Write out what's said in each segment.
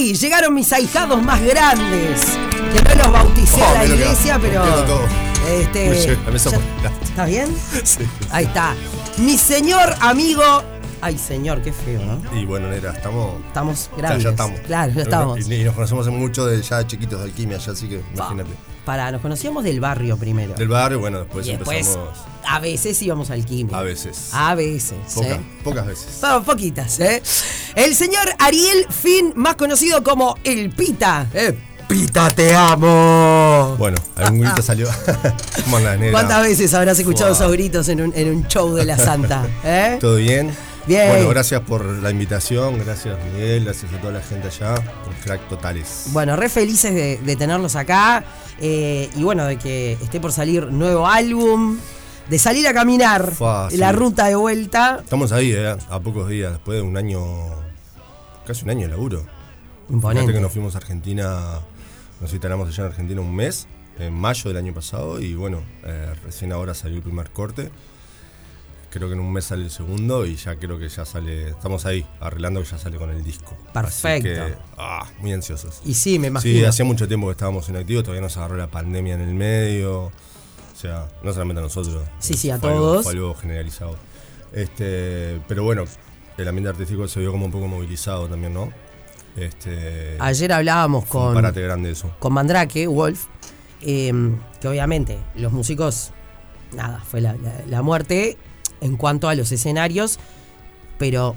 Sí, llegaron mis ahijados más grandes. Que no los bauticé Oh, a la mira que iglesia, pero. Este, la. ¿Está bien? Sí. Ahí está. Mi señor amigo. Ay, señor, qué feo, ¿no? Y bueno, nera, estamos. Estamos grandes. ya estamos. Claro, ya estamos. Y, y nos conocemos mucho de ya chiquitos de alquimia, ya así que imagínate. Pará, nos conocíamos del barrio primero. Del barrio, bueno, después y después, empezamos. a veces íbamos al químico. A veces. A veces. Poca- ¿eh? Pocas veces. Bueno, poquitas, ¿eh? El señor Ariel Fin, más conocido como El Pita. ¿eh? Pita, te amo. Bueno, algún grito salió. ¿Cuántas veces habrás escuchado esos gritos en un, en un show de la Santa? ¿eh? ¿Todo bien? Bien. Bueno, gracias por la invitación, gracias Miguel, gracias a toda la gente allá, un crack totales. Bueno, re felices de, de tenerlos acá. eh, y bueno, de que esté por salir nuevo álbum. De salir a caminar Fua, la sí. ruta de vuelta. Estamos ahí, ¿eh? A pocos días, después de un año, casi un año de laburo. Imponente. Que nos fuimos a Argentina, nos instalamos allá en Argentina un mes, en mayo del año pasado, y bueno, eh, recién ahora salió el primer corte. Creo que en un mes sale el segundo y ya creo que ya sale, estamos ahí, arreglando que ya sale con el disco. Así Perfecto. que, ah, muy ansiosos. Y sí, me imagino. Sí, hacía mucho tiempo que estábamos inactivos, todavía nos agarró la pandemia en el medio. O sea, no solamente a nosotros. Sí, sí, a fue algo- todos. fue algo generalizado. Este, pero bueno, el ambiente artístico se vio como un poco movilizado también, ¿no? Este, Ayer hablábamos con, parate grande eso. con Mandrake, Wolf, eh, que obviamente los músicos, nada, fue la, la- la muerte en cuanto a los escenarios, pero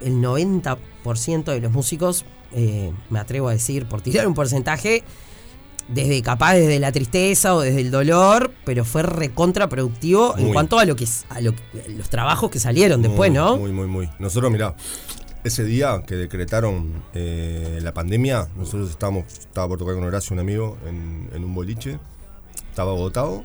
el 90% de los músicos, eh, me atrevo a decir, por tirar un porcentaje, desde capaz desde la tristeza o desde el dolor, pero fue recontraproductivo en cuanto a lo que a lo- los trabajos que salieron después, ¿no? Muy, muy, muy. Nosotros, mirá, ese día que decretaron eh, la pandemia, nosotros estábamos, estaba por tocar con Horacio, un amigo, en, en un boliche, estaba agotado,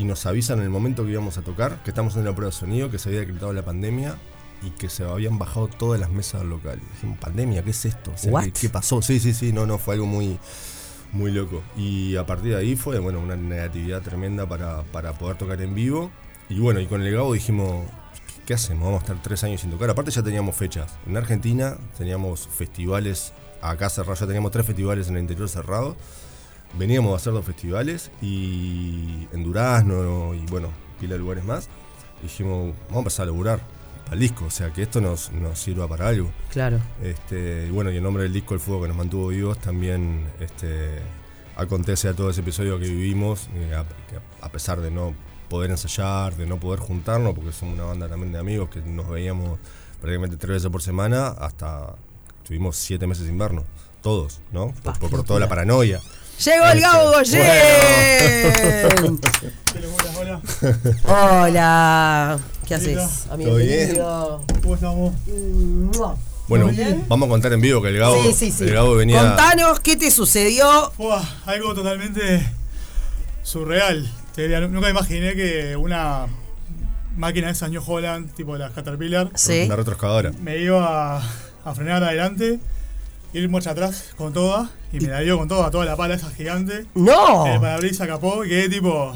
y nos avisan en el momento que íbamos a tocar, que estamos en la prueba de sonido, que se había decretado la pandemia y que se habían bajado todas las mesas del local. Dijimos, pandemia, ¿qué es esto? O sea, What? ¿qué, qué pasó? Sí, sí, sí, no, no, fue algo muy, muy loco. Y a partir de ahí fue, bueno, una negatividad tremenda para, para poder tocar en vivo. Y bueno, y con el Gabo dijimos, ¿qué, qué hacemos? Vamos a estar tres años sin tocar. Aparte ya teníamos fechas. En Argentina teníamos festivales, acá cerrados, ya teníamos tres festivales en el interior cerrados. Veníamos a hacer dos festivales y en Durazno y bueno, pila de lugares más. Dijimos, vamos a empezar a laburar al disco, o sea que esto nos, nos sirva para algo. Claro. Este, y bueno, y en nombre del disco El Fuego que nos mantuvo vivos también este, acontece a todo ese episodio que vivimos, eh, a, pesar de no poder ensayar, de no poder juntarnos, porque somos una banda también de amigos que nos veíamos prácticamente tres veces por semana, hasta tuvimos siete meses sin vernos, todos, ¿no? Por, por- toda la paranoia. Llegó el Gabo Goyen. Hola, hola. Hola. ¿Qué haces? Amigo ¿Todo bien? querido? ¿Cómo estamos? Mua. Bueno, vamos a contar en vivo que el Gabo, Sí, sí, sí. el Gabo venía... Contanos qué te sucedió. Algo totalmente surreal. Nunca imaginé que una máquina de esas New Holland, tipo las Caterpillar, Sí. Una retroexcavadora. me iba a, a frenar adelante, ir marcha atrás con toda, y me la dio con toda, toda la pala esa gigante. No. El parabrisas capó y quedé tipo.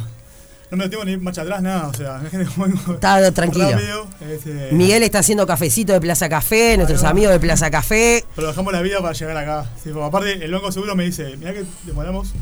No me tengo ni marcha atrás, nada, o sea, Está tranquilo. rápido. este, Miguel está haciendo cafecito de Plaza Café, nuestros amigos de Plaza Café. Pero dejamos la vida para llegar acá. Tipo, aparte, el banco seguro me dice, mira que demoramos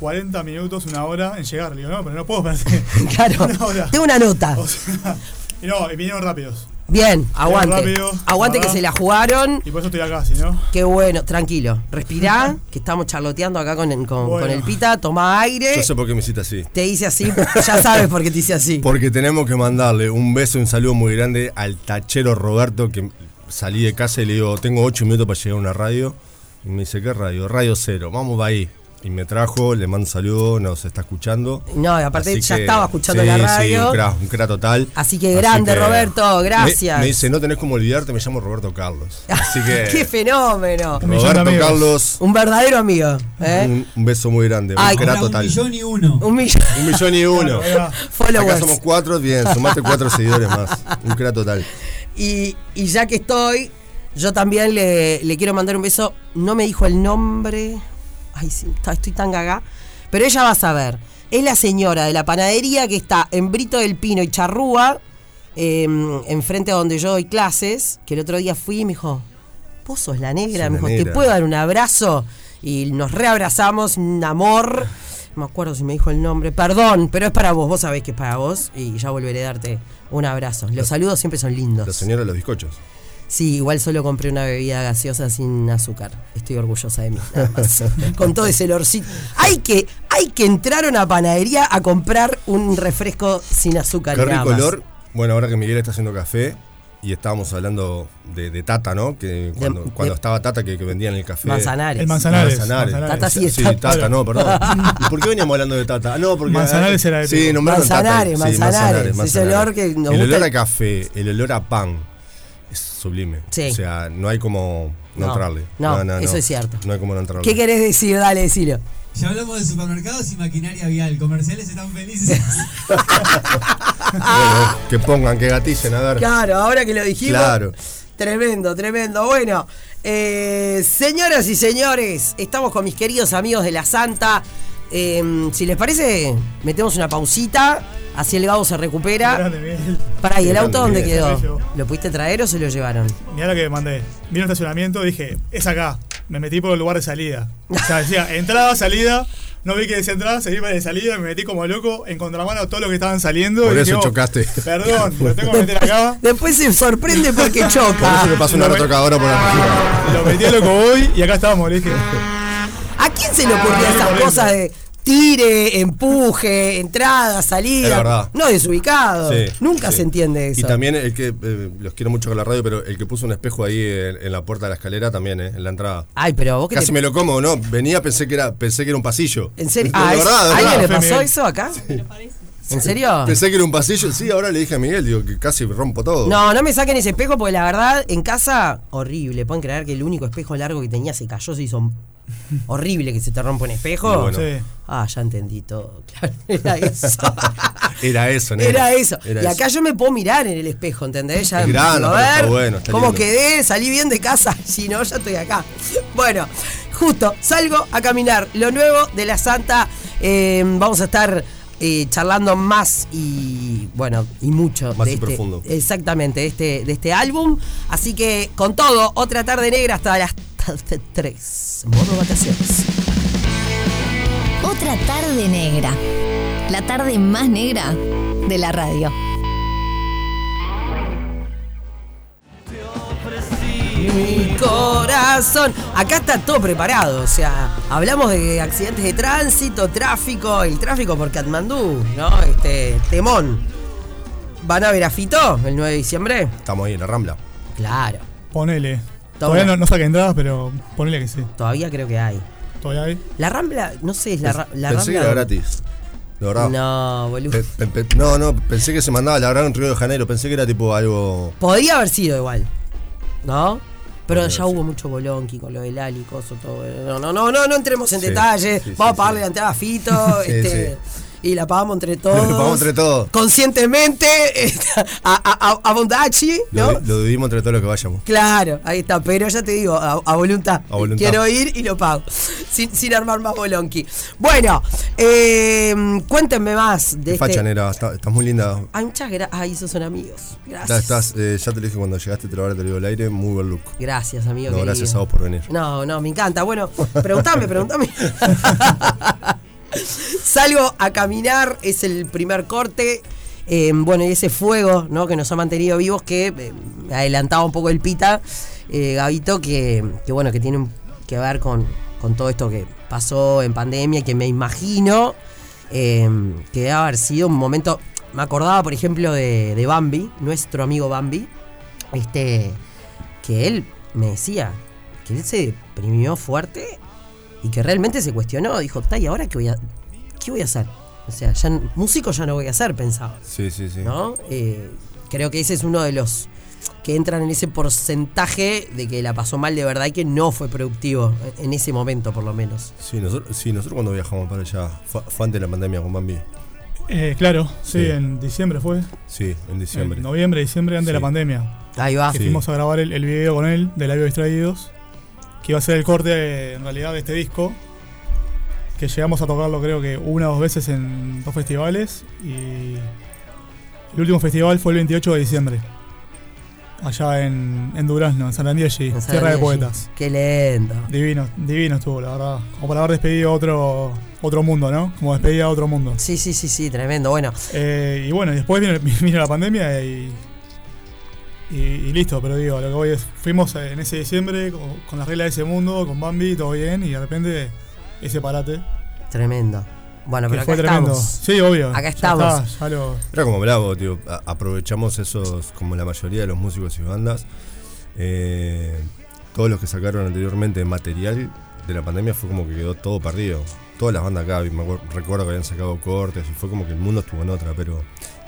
40 minutos, una hora en llegar. Le digo, no, pero no puedo esperar Claro. una hora. Tengo una nota. O sea, y no, y vinieron rápidos. Bien, aguante. rápido, Aguante que se la jugaron. Y por eso estoy acá, si no. Qué bueno, tranquilo. Respirá, que estamos charloteando acá con, con- con Bueno. el Pita. Toma aire. Yo sé por qué me hiciste así. Te hice así. Ya sabes por qué te hice así. Porque tenemos que mandarle un beso y un saludo muy grande al tachero Roberto que salí de casa y le digo, tengo ocho minutos para llegar a una radio. Y me dice, ¿qué radio? Radio Cero, vamos va ahí. Y me trajo, le mando un saludo, nos está escuchando. No, y aparte Así ya que- estaba escuchando sí, la Sí, radio. un cra, un cra total. Así que grande, Roberto, Me- gracias. Me, dice, no tenés como olvidarte, me llamo Roberto Carlos. Así que, ¡Qué fenómeno! Roberto. Carlos, Un verdadero amigo. ¿eh? un, un beso muy grande, Ay, un cra Ahora un total. millón y uno. Un millón. Un millón y uno. Acá somos cuatro, bien, sumate cuatro seguidores más. Un cra total. Y, y ya que estoy, yo también le, le quiero mandar un beso. No me dijo el nombre. Ay, sí, estoy tan gaga. Pero ella va a saber. Es la señora de la panadería que está en Brito del Pino y Charrúa, eh, enfrente a donde yo doy clases. Que el otro día fui y me dijo: vos sos la negra, me dijo, ¿te puedo dar un abrazo? Y nos reabrazamos, un amor. No me acuerdo si me dijo el nombre. Perdón, pero es para vos, vos sabés que es para vos y ya volveré a darte un abrazo. Los saludos siempre son lindos. La señora de los bizcochos. Sí, igual solo compré una bebida gaseosa sin azúcar. Estoy orgullosa de mí, nada más. Con todo ese olorcito. Hay que, hay que entrar a una panadería a comprar un refresco sin azúcar. Qué rico olor. Bueno, ahora que Miguel está haciendo café y estábamos hablando de, de Tata, ¿no? Que cuando, de- cuando estaba Tata que, que vendían el café. Manzanares. El Manzanares. Manzanares. Manzanares. Tata sí Sí, está. Tata, no, perdón. ¿Y por qué veníamos hablando de Tata? Ah, no, porque. Manzanares era de Sí, nombraron Tata. Manzanares, Sí, Manzanares. Ese olor que nos El gusta. olor a café, el olor a pan sublime. Sí. O sea, no hay como no, No, entrarle. no, eso es cierto. No hay como no entrarle. ¿Qué querés decir? Dale, decilo. Ya hablamos de supermercados y maquinaria vial. Comerciales están felices. Bueno, que pongan, que gatillen, a ver. Claro, ahora que lo dijimos. Claro. Tremendo, tremendo. Bueno, eh, señoras y señores, estamos con mis queridos amigos de la Santa. Eh, si les parece, metemos una pausita, así el Gabo se recupera. Pará, ¿y el auto dónde quedó? Lo llevó. ¿Lo pudiste traer o se lo llevaron? Mirá lo que mandé. Vino un estacionamiento, dije, es acá. Me metí por el lugar de salida. O sea, decía, entrada, salida. No vi que decía entrada, seguí para de salida, me metí como loco, en contramano a todos los que estaban saliendo. Por y eso dije, oh, chocaste. Perdón, lo tengo que meter acá. Después se sorprende porque Por eso choca. le pasó una Lo- retocadora por la Lo metí a loco hoy y acá estábamos, le dije. ¿A quién se le ocurrió esas corriendo. cosas de tire, empuje, entrada, salida? verdad. No, desubicado. Sí, Nunca sí. se entiende eso. Y también el que, eh, los quiero mucho con la radio, pero el que puso un espejo ahí en, en la puerta de la escalera también, eh, en la entrada. Ay, pero vos que Casi te... me lo como, ¿no? Venía, pensé que era, pensé que era un pasillo. ¿En serio? Ah, ¿es- verdad, de ¿A alguien le pasó eso acá? ¿En serio? Pensé que era un pasillo. Sí, ahora le dije a Miguel, digo, que casi rompo todo. No, no me saquen ese espejo porque la verdad, en casa, horrible. Pueden creer que el único espejo largo que tenía se cayó, se hizo horrible que se te rompa un espejo. Y bueno. Sí. Ah, ya entendí todo. Claro, era eso. Era eso, nene. Era eso. Era y acá eso. yo me puedo mirar en el espejo, ¿entendés? Ya Es está ver bueno, está cómo lindo. quedé, salí bien de casa. Si no, ya estoy acá. Bueno, justo, salgo a caminar. Lo nuevo de la Santa. eh, vamos a estar eh, charlando más y bueno, y mucho Más de y este, profundo. Exactamente, de este, de este álbum. Así que con todo, otra tarde negra hasta las 3. Modo vacaciones. Otra tarde negra. La tarde más negra de la radio. Mi corazón. Acá está todo preparado. O sea, hablamos de accidentes de tránsito, tráfico, el tráfico por Katmandú, ¿no? Este, temón. ¿Van a ver a Fito el 9 de diciembre? Estamos ahí en la rambla. Claro. Ponele. Todavía no, no saqué entradas, pero ponele que sí. Todavía creo que hay. Todavía hay. La Rambla, no sé, es la, ra- la pensé que Rambla. era gratis. De verdad. No, boludo. Pe- pe- pe- no, no, pensé que se mandaba la verdad en Río de Janeiro. Pensé que era tipo algo. Podría haber sido igual. ¿No? Pero Podría ya haber hubo mucho bolonqui con lo del Ali, coso, todo. No, no, no, no, no entremos en Sí, detalles. sí, sí, Vamos a sí. pagarle la entrada a Fito. Sí, este, Y la pagamos entre todos. La pagamos entre todos. Conscientemente. a, a, a, Bondachi, ¿no? Lo, lo dividimos entre todos los que vayamos. Claro, ahí está. Pero ya te digo, a, a voluntad. A voluntad. Quiero ir y lo pago. Sin, sin armar más bolonqui. Bueno, eh, cuéntenme más de Qué este. facha, nera. Está- estás muy linda. Ay, muchas gracias. Ay, esos son amigos. Estás, Gracias. estás, eh, ya te lo dije cuando llegaste, te lo ahora te lo digo al aire. Muy buen look. Gracias, amigo. No, querido. gracias a vos por venir. No, no, me encanta. Bueno, preguntame, preguntame. Salgo a caminar, es el primer corte. Eh, bueno, y ese fuego ¿no? que nos ha mantenido vivos, que eh, adelantaba un poco el pita, eh, Gabito, que, bueno, que tiene que ver con, todo esto que pasó en pandemia, que me imagino eh, que debe haber sido un momento. Me acordaba, por ejemplo, de, de Bambi, nuestro amigo Bambi, este, que él me decía que él se deprimió fuerte y que realmente se cuestionó. Dijo, "Ta, ¿y ahora qué voy a, qué voy a hacer? O sea, ya músico ya no voy a ser, pensaba. Sí, sí, sí. ¿No? Eh, creo que ese es uno de los que entran en ese porcentaje de que la pasó mal de verdad y que no fue productivo en ese momento, por lo menos. Sí, nosotros, sí, nosotros cuando viajamos para allá, fue, fue antes de la pandemia con Bambi. Eh, claro, sí, Sí. en diciembre fue. Sí, en diciembre. En noviembre, diciembre, antes de la pandemia. Ahí va. Que Sí. fuimos a grabar el, el video con él, de Labios Distraídos. Que iba a ser el corte, eh, en realidad, de este disco. Que llegamos a tocarlo, creo que una o dos veces en dos festivales. Y el último festival fue el 28 de diciembre. allá en, en Durazno, en San Andrés, En San Tierra de Poetas. Qué lento. Divino, divino estuvo, la verdad. Como para haber despedido otro, otro mundo, ¿no? Como despedida a otro mundo. Sí, sí, sí, sí, tremendo. Bueno, Eh, y bueno, después vino, vino la pandemia y, y, y listo, pero digo, lo que voy es, fuimos en ese diciembre con, con las reglas de ese mundo, con Bambi, todo bien, y de repente ese parate. tremendo. Bueno, pero acá fue tremendo. estamos. Sí, obvio. Acá ya estamos. está, ya lo- Era como bravo, tío. Aprovechamos esos, como la mayoría de los músicos y bandas. eh, todos los que sacaron anteriormente material de la pandemia fue como que quedó todo perdido. Todas las bandas acá, me acuer- recuerdo que habían sacado cortes y fue como que el mundo estuvo en otra, pero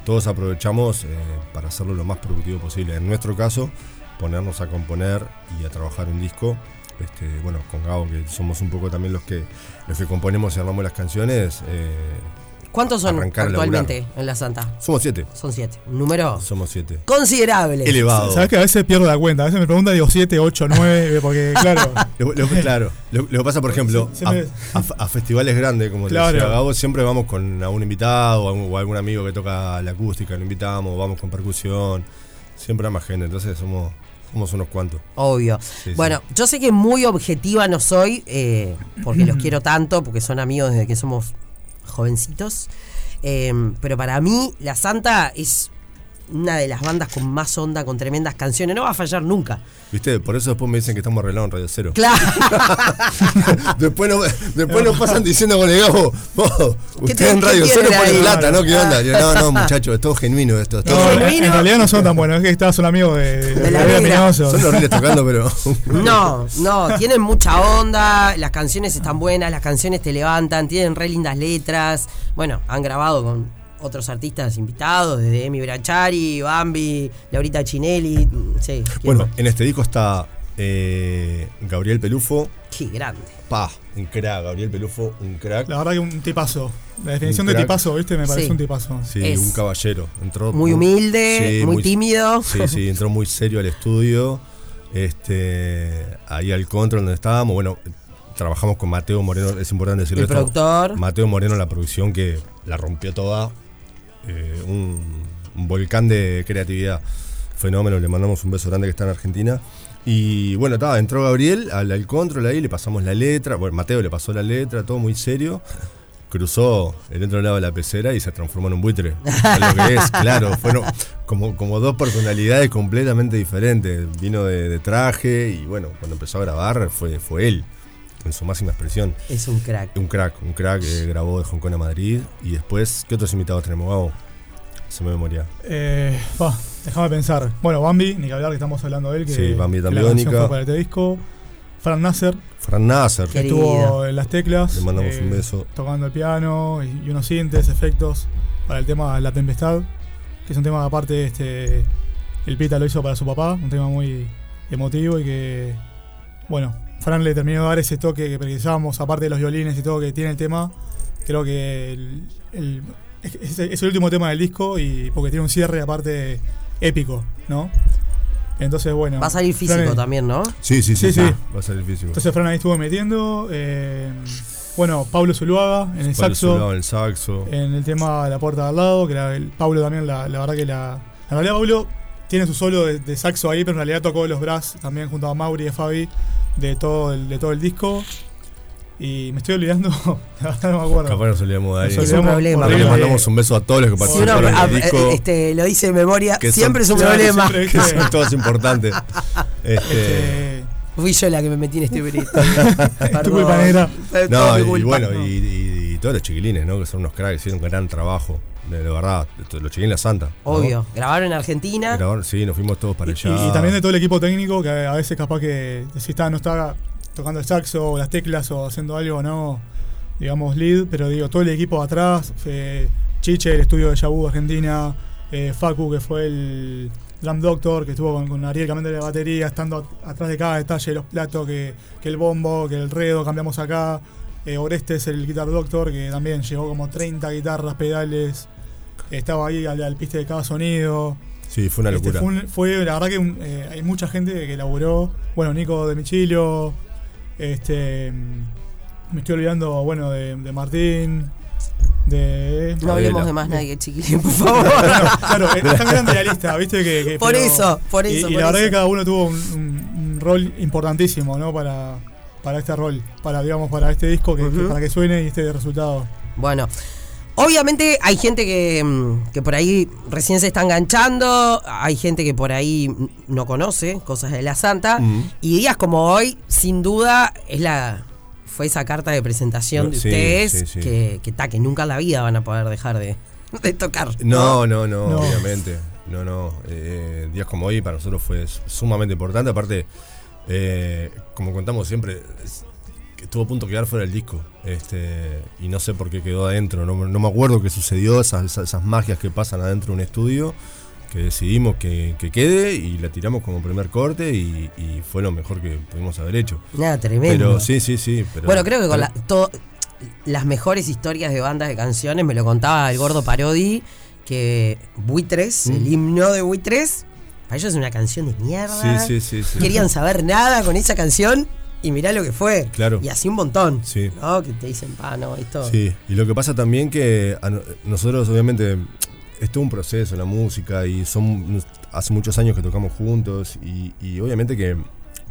todos aprovechamos eh, para hacerlo lo más productivo posible. En nuestro caso, ponernos a componer y a trabajar un disco. Este, bueno, con Gabo, que somos un poco también los que los que componemos y armamos las canciones. eh, ¿Cuántos son actualmente en la Santa? somos siete. Son siete. Un número Somos siete. considerable. Elevado. Sabes que a veces pierdo la cuenta, a veces me preguntan, digo 7, 8, 9, porque claro. Lo, lo- claro, lo, que pasa, por ejemplo, a, me- a- a festivales grandes, como te Claro. decía Gabo, siempre vamos con algún invitado o algún, amigo que toca la acústica, lo invitamos, vamos con percusión, siempre hay más gente, entonces somos, somos unos cuantos. Obvio. Sí, bueno, yo sé que muy objetiva no soy, eh, porque los quiero tanto, porque son amigos desde que somos jovencitos. eh, pero para mí, La Santa es una de las bandas con más onda, con tremendas canciones. No va a fallar nunca. ¿Viste? Por eso después me dicen que estamos arreglados en Radio Cero. Claro. después nos, después nos pasan diciendo con el Gabo, "Oh, ¿Qué usted te- en Radio tienen Cero pone ahí?" plata, ¿no? ¿Qué onda? Yo, no, no, muchachos, es todo genuino esto. es todo No, en, genuino. en realidad no son tan buenos, es que estabas un amigo de, de, De la negra. Minoso. Son horribles tocando, pero. No, no, tienen mucha onda, las canciones están buenas, las canciones te levantan, tienen re lindas letras. Bueno, han grabado con otros artistas invitados, desde Emi Brachari, Bambi, Laurita Chinelli. mm, Sí, ¿quién Bueno, más? en este disco está eh, Gabriel Pelufo. Qué grande. Pa, un crack, Gabriel Pelufo, un crack. La verdad que un tipazo. La definición de tipazo, ¿viste? Me parece Sí. un tipazo. Sí, Es un caballero. Entró Muy humilde, muy tímido. Sí, sí, entró muy serio al estudio. Este, ahí al control donde estábamos. Bueno, trabajamos con Mateo Moreno, es importante decirlo El esto. productor. Mateo Moreno en la producción que la rompió toda. Eh, un, un volcán de creatividad. Fenómeno, le mandamos un beso grande que está en Argentina. Y bueno, estaba, entró Gabriel al, al control ahí, le pasamos la letra. Bueno, Mateo le pasó la letra, todo muy serio. Cruzó el otro lado de la pecera y se transformó en un buitre. Lo que es, claro. Fueron como, como dos personalidades completamente diferentes. Vino de, de traje y bueno, cuando empezó a grabar fue, fue él, en su máxima expresión. Es un crack. Un crack, un crack que grabó de Hong Kong a Madrid. Y después, ¿qué otros invitados tenemos, Gabo? Se me memoria. Eh, déjame pensar. Bueno, Bambi, ni que hablar que estamos hablando de él. Que, Sí, Bambi que la canción fue para este disco. Fran Nasser, Fran Nasser. que estuvo en las teclas. Le mandamos eh, un beso. Tocando el piano y, y unos sintes, efectos para el tema La Tempestad. Que es un tema que aparte este, el Pita lo hizo para su papá. Un tema muy emotivo y que, bueno, Fran le terminó de dar ese toque que precisábamos, aparte de los violines y todo que tiene el tema. Creo que el, el- es, el último tema del disco y porque tiene un cierre aparte épico, ¿no? Entonces, bueno. Va a salir físico Fran- también, ¿no? Sí, sí, sí. Sí. Va a ser difícil. Entonces Fran ahí estuvo metiendo. eh, bueno, Pablo Zuluaga en el Pablo saxo. Zulao en el saxo. En el tema de la puerta de al lado, que la- el Pablo también, la, la verdad que la. En realidad, Pablo tiene su solo de, de saxo ahí, pero en realidad tocó los brass también junto a Mauri y a Fabi de todo el, de todo el disco. Y me estoy olvidando, la verdad no me acuerdo. Capaz nos olvidamos de alguien. Es un problema. Le mandamos un beso a todos los que participaron en el disco. eh, este, lo dice de memoria, que son- siempre es un Claro, problema. siempre, que son todos importantes. Este, Este, Fui yo la que me metí en este brito. tu culpa negra. No, y bueno, y, y- y todos los chiquilines, ¿no? Que son unos cracks, hicieron un gran trabajo. De, de verdad, de- los chiquilines Santa. ¿no? Obvio. Grabaron en Argentina. Grabaron- sí, nos fuimos todos para y, allá. y también de todo el equipo técnico, que a veces capaz que si está, no está tocando el saxo o las teclas o haciendo algo, no, digamos, lead, pero digo, todo el equipo atrás, eh, Chiche, el estudio de Yabu Argentina, eh, Facu, que fue el drum doctor, que estuvo con, con Ariel cambiando la batería, estando at- atrás de cada detalle de los platos, que, que el bombo, que el redo, cambiamos acá. Eh, Orestes, el guitar doctor, que también llevó como 30 guitarras, pedales, estaba ahí al, al piste de cada sonido. Sí, fue una Este, locura. fue, un- fue, la verdad que un- eh, hay mucha gente que laburó. Bueno, Nico de Michilo. Este, me estoy olvidando, bueno, de, de Martín. De. No hablemos de más nadie, chiquilín, por favor. claro, es tan grande la lista, ¿viste? Que, que- Por pero- eso, por eso, Y, por la verdad que cada uno tuvo un, un- un rol importantísimo, ¿no? Para, para este rol, para, digamos, para este disco, que, para que suene y este resultado. Bueno, obviamente hay gente que, mm, que por ahí recién se está enganchando, hay gente que por ahí no conoce cosas de la Santa, y días como hoy, sin duda, es la fue esa carta de presentación de Sí, ustedes sí, sí. Que, que, ta, que nunca en la vida van a poder dejar de, de tocar. No, no, no, No. obviamente. No, no. Eh, días como hoy para nosotros fue sumamente importante. Aparte, eh, como contamos siempre, estuvo a punto de quedar fuera del disco. Este, y no sé por qué quedó adentro. No, me- no me acuerdo qué sucedió, esas, esas, esas magias que pasan adentro de un estudio. Que decidimos que, que quede y la tiramos como primer corte y, y fue lo mejor que pudimos haber hecho. Nada, tremendo. Pero sí, sí, sí. Pero, Bueno, creo que con la- las mejores historias de bandas de canciones me lo contaba el gordo Parodi, que Buitres, Mm. el himno de Buitres, para ellos es una canción de mierda. Sí, sí, sí. sí. Querían saber nada con esa canción y mirá lo que fue. Claro. Y así un montón. Sí. ¿No? Que te dicen, pa, no, esto. Sí, y lo que pasa también que a no- nosotros obviamente es todo un proceso la música y son hace muchos años que tocamos juntos y, y obviamente que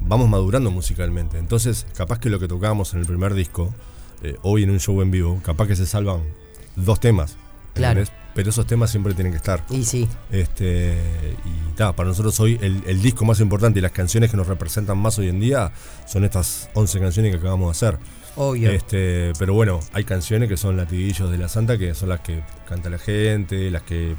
vamos madurando musicalmente. Entonces, capaz que lo que tocábamos en el primer disco, eh, hoy en un show en vivo, capaz que se salvan dos temas. Claro. ¿entendés? Pero esos temas siempre tienen que estar. Y sí. Este, y ta, para nosotros hoy el, el disco más importante y las canciones que nos representan más hoy en día son estas 11 canciones que acabamos de hacer. Obvio. Este, pero bueno, hay canciones que son latiguillos de la Santa, que son las que canta la gente, las que.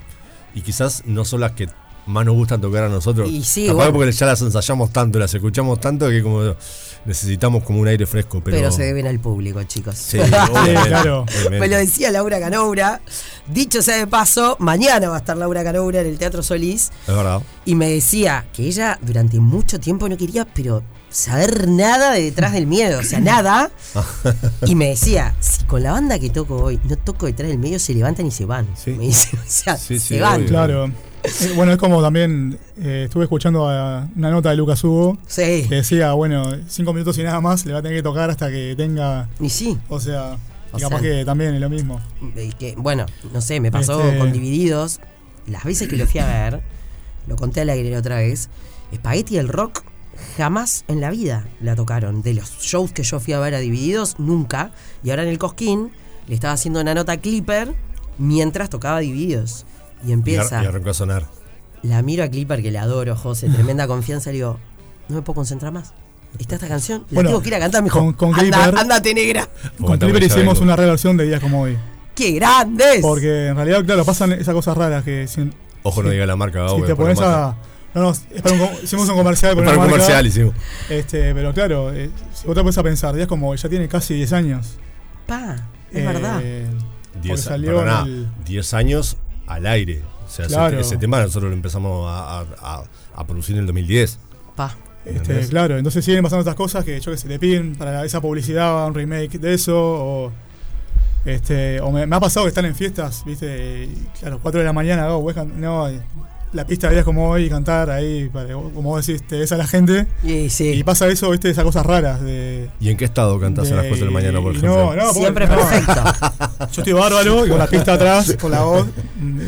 Y quizás no son las que más nos gustan tocar a nosotros. Y sí, Capaz bueno. porque ya las ensayamos tanto, las escuchamos tanto que como necesitamos como un aire fresco. Pero, pero, se deben al público, chicos. Sí, obviamente, claro. obviamente. Me lo decía Laura Canoura. Dicho sea de paso, mañana va a estar Laura Canoura en el Teatro Solís. Es verdad. Y me decía que ella durante mucho tiempo no quería, pero saber nada de detrás del miedo, o sea, nada. Y me decía, si con la banda que toco hoy no toco detrás del medio, se levantan y se van. Sí. Me dice, o sea, Sí, se van. obvio. Claro. Eh, bueno, es como también eh, estuve escuchando a- una nota de Lucas Hugo Sí. que decía, bueno, cinco minutos y nada más le va a tener que tocar hasta que tenga. Y sí. O sea, O y capaz sea- que también es lo mismo. Y que, bueno, no sé, me pasó Este- con Divididos. Las veces que lo fui a ver, lo conté al aire la otra vez, Spaghetti el Rock jamás en la vida la tocaron. De los shows que yo fui a ver a Divididos, nunca. Y ahora en el Cosquín le estaba haciendo una nota Clipper mientras tocaba Divididos. Y empieza. y arrancó a sonar. La miro a Clipper que le adoro, José, tremenda confianza. Le digo, no me puedo concentrar más. Está esta canción, la Bueno, tengo que ir a cantar. Me dijo, con- con anda, Clipper- ándate negra. Con Clipper hicimos vengo. una reversión de días como hoy. ¡Qué grandes! Porque en realidad, claro, pasan esas cosas raras que si, Ojo, no diga la marca, si te pones a. No, no, es para un hicimos un comercial con Para una un marca, comercial hicimos. Este, pero claro, eh, si vos te pones a pensar, días como hoy, ya tiene casi 10 años. Pa, es Eh, verdad. porque 10 salió perdoná, en el- 10 años al aire. O sea, ese- Claro. ese, tema nosotros lo empezamos a, a- a- a producir en el 2010. Pa. Este, claro, entonces siguen pasando estas cosas que yo que sé, le piden para esa publicidad un remake de eso, o este, o me, me ha pasado que están en fiestas, viste, y, claro, 4 de la mañana, oh, no, la pista de días como hoy y cantar ahí, para, como vos decís, te ves a la gente, Y sí. y pasa eso, viste, esas cosas raras de. ¿Y en qué estado cantás a las 4 de la mañana, por y ejemplo? No, no, Siempre no. perfecto. Yo estoy bárbaro y con la pista atrás, con la voz,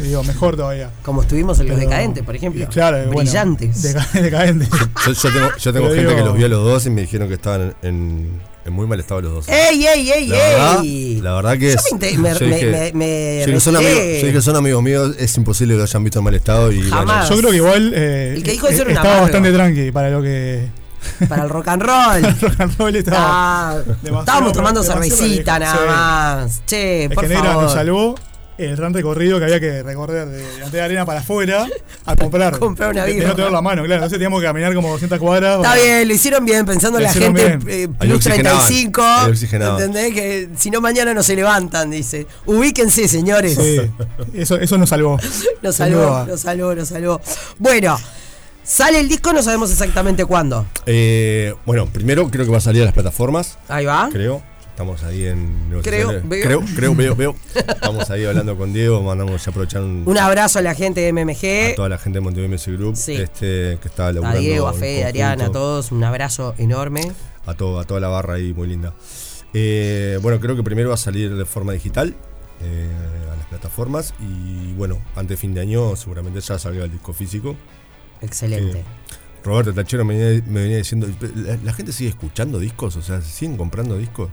digo, mejor todavía. Como estuvimos en Los Decadentes, por ejemplo. y Claro, bueno, Brillantes. decadentes. Yo, yo tengo, yo tengo gente digo- que los vio a los dos y me dijeron que estaban en, en muy mal estado los dos. ¡Ey, ey, ey, La verdad, ey! la verdad que Yo es- me, inte- me, yo dije- me, me Yo dije, son amigos, yo dije, son amigos míos, es imposible que lo hayan visto en mal estado y bueno, Jamás. Yo creo que igual. eh, El que dijo eso era un estaba amargo. bastante tranqui para lo que. Para el rock and roll. rock and roll estaba. Ah, estábamos tomando cervecita nada sí. más. Che, Es por que Negra favor. nos salvó el gran recorrido que había que recorrer de de arena para afuera a comprar. Comprar una De- de no tener la mano, claro. Entonces teníamos que caminar como 200 cuadras. Está para- bien, lo hicieron bien, pensando en la gente eh, plus oxigenaban, 35. ahí oxigenaban. ¿Entendés? Que si no mañana no se levantan, dice. Ubíquense, señores. Sí, eso, eso nos salvó. Nos salvó, nos salvó, nos salvó. Bueno, sale el disco, no sabemos exactamente cuándo. Eh, bueno, primero creo que va a salir a las plataformas, Ahí va. creo. Estamos ahí en Creo, veo. creo, creo, veo, veo. Estamos ahí hablando con Diego, mandamos ya aprovechar un, Un abrazo a la gente de a MMG. toda la gente de Montevideo Music Group, Sí. este, que está A laburando Diego, a Fede, a. Ariana, a todos. Un abrazo enorme. a, todo, a toda la barra ahí, muy linda. Eh, bueno, creo que primero va a salir de forma digital. eh, a las plataformas. Y bueno, antes de fin de año seguramente ya salga el disco físico. Excelente. Roberto Tachero me venía, me venía diciendo, ¿la, la gente sigue escuchando discos? O sea, ¿siguen comprando discos?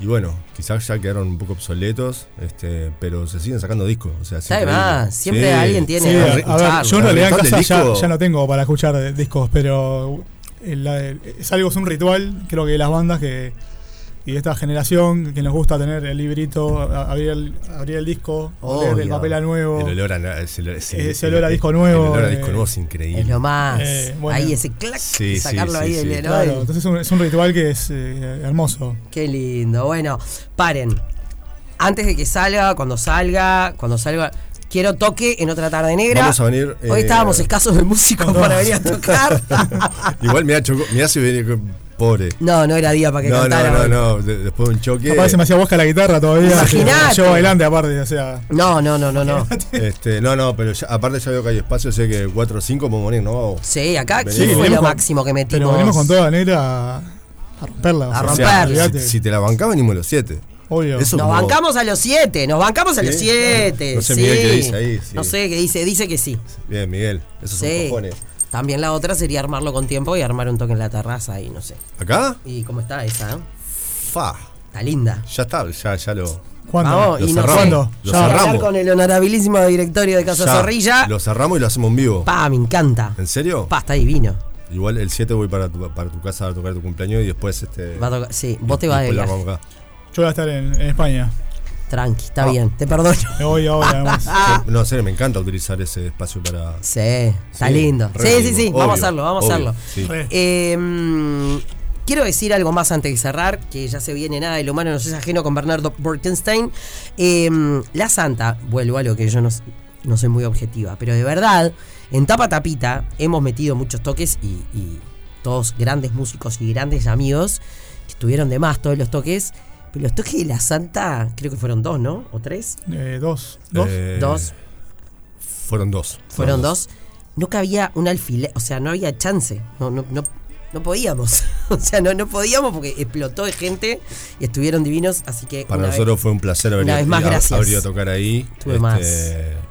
Y bueno, quizás ya quedaron un poco obsoletos, este, pero se siguen sacando discos. O sea, es ¿Sabe increíble. más? Siempre Sí. alguien tiene Sí, que a ver, yo en realidad en casa ya, no tengo para escuchar discos, pero el- el- es algo, es un ritual, creo que de las bandas que y de esta generación que nos gusta tener el librito, abrir el, abrir el disco, oler el papel a nuevo. El olor a, ese olor- ese- Ese olor a disco nuevo, El olor a eh, disco nuevo es increíble. Es lo más. Eh, bueno. Ahí ese clac, Sí, sacarlo sí, ahí sí. del Claro, entonces es un, es un ritual que es eh, hermoso. Qué lindo. Bueno, paren. Antes de que salga, cuando salga, cuando salga. Quiero toque en otra tarde negra. Vamos a venir, Hoy eh, estábamos escasos de músicos para venir a tocar. Igual me chocó, mirá si pobre. no, no era día para que No, no, cantara. no, no, de- después de un choque. Se me hacía bosca la guitarra todavía. Imaginate. Yo bailante aparte, o sea. No, no, no, no, no. Este, no, no, pero ya- aparte ya veo que hay espacio, sé que 4 o 5 podemos venir, ¿no? Sí, acá Venimos. ¿quién Sí, fue lo con- máximo que metimos. Pero venimos con toda la negra a, a romperla. A sea, O romper. sea, si, si te la bancás, venimos los 7. Obvio. Eso Nos como- bancamos a los siete, nos bancamos a los Sí, siete. no sé, sí. Miguel, qué dice ahí, sí. No sé qué dice, dice que sí. Bien, Miguel, esos Sí. son cojones. También la otra sería armarlo con tiempo y armar un toque en la terraza y no sé. ¿Acá? ¿Y cómo está esa? eh? Fa. Está linda. Ya está, ya, ya lo. ¿Cuándo? Vamos, Lo y no cerramos. sé. ¿Cuándo? Lo Ya. Cerramos. con el honorabilísimo directorio de Casa ya Zorrilla. Lo cerramos y lo hacemos en vivo. Pa, me encanta. ¿En serio? Pa, está divino. Igual el 7 voy para tu, para tu casa a tocar tu cumpleaños y después este. Va a tocar- sí, vos te vas de viaje. Yo voy a estar en, en España. Tranqui, está Ah. te perdono. Me voy ahora, además. Ah. No, en serio, me encanta utilizar ese espacio para. Sí, está Sí, lindo. Sí, sí, sí, vamos a hacerlo, vamos a hacerlo. sí. Eh, mm, quiero decir algo más antes de cerrar, que ya se viene nada, el humano no es ajeno con Bernardo Borkenstein. Eh, la Santa, vuelvo a lo que yo no soy muy objetiva, pero de verdad, en Tapa Tapita hemos metido muchos toques y, y todos grandes músicos y grandes amigos que estuvieron de más todos los toques. Pero los toques de la Santa, creo que fueron dos, ¿no? ¿O tres? Eh, dos. ¿Dos? Eh, Dos. Fueron dos. Fueron dos. No cabía un alfiler, o sea, no había chance. No, no, no, no podíamos. o sea, no, no podíamos porque explotó de gente y estuvieron divinos. Así que. Para vez- nosotros fue un placer haber una vez más, gracias. haber ido a tocar ahí. este, Tuve más.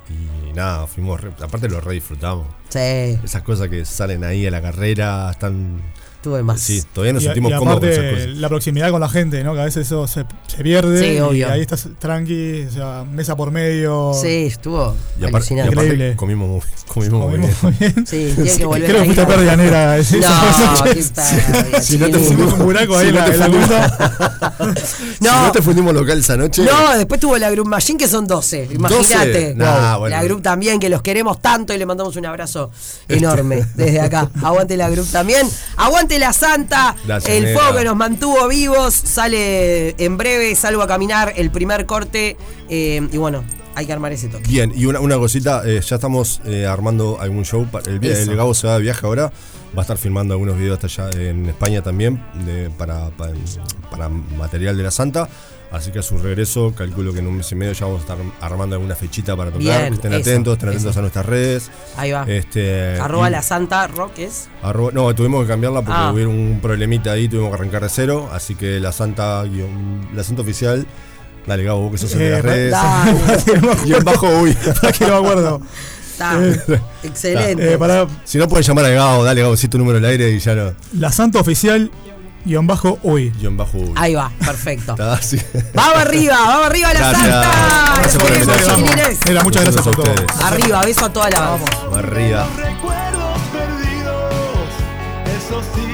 Y nada, fuimos. re- aparte lo re disfrutamos. Sí, Esas cosas que salen ahí a la carrera están. Tuve más. Sí, todavía nos Y, sentimos y cómodos con esas aparte, cosas. la proximidad con la gente, ¿no? Que a veces eso se, se pierde. Sí, obvio. Y ahí estás tranqui, o sea, mesa por medio. Sí, estuvo Y aparte, y aparte Increíble. comimos muy, comimos muy Comimos bien. muy bien. Sí, tiene que volver Creo a que fuiste pérdida negra. No, pérdida, Si no te. Hicimos un buraco ahí en no la, fundimos- cuenta. Si no te fundimos local esa noche. No, después tuvo la Group Machine que son 12. Imagínate. 12. Nah, bueno. La Group también, que los queremos tanto y le mandamos un abrazo enorme desde acá. Aguante la Group también. Aguante la Santa. Gracias, el fuego que nos mantuvo vivos. Sale en breve, salgo a caminar el primer corte. eh, y bueno, hay que armar ese toque. Bien, y una, una cosita, eh, ya estamos eh, armando algún show. El, el Gabo se va de viaje ahora. Va a estar filmando algunos videos hasta allá en España también de- para, para, para material de la Santa. Así que a su regreso, calculo que en un mes y medio ya vamos a estar armando alguna fechita para tocar. Bien, estén eso, atentos, estén atentos eso. a nuestras redes. Ahí va. Este, Arroba y- la Santa Rock es. arroba- no, tuvimos que cambiarla porque Ah. hubo un problemita ahí, tuvimos que arrancar de cero. Así que la Santa, guión- la Santa oficial, dale Gabo, vos que sos el de Eh, las redes. Dale, Guión bajo, uy. ¿Para que no me acuerdo? Excelente. Eh, para Si no pueden llamar al Gabo, dale Gabo, si tu número al aire y ya lo. la Santa Oficial, guion bajo, uy. Guión bajo, uy. Ahí va, perfecto. Vamos arriba, vamos arriba la Gracias. Santa. Gracias por la muchas gracias por todo. ustedes. Arriba, beso a toda la banda. Arriba. recuerdos perdidos, eso sí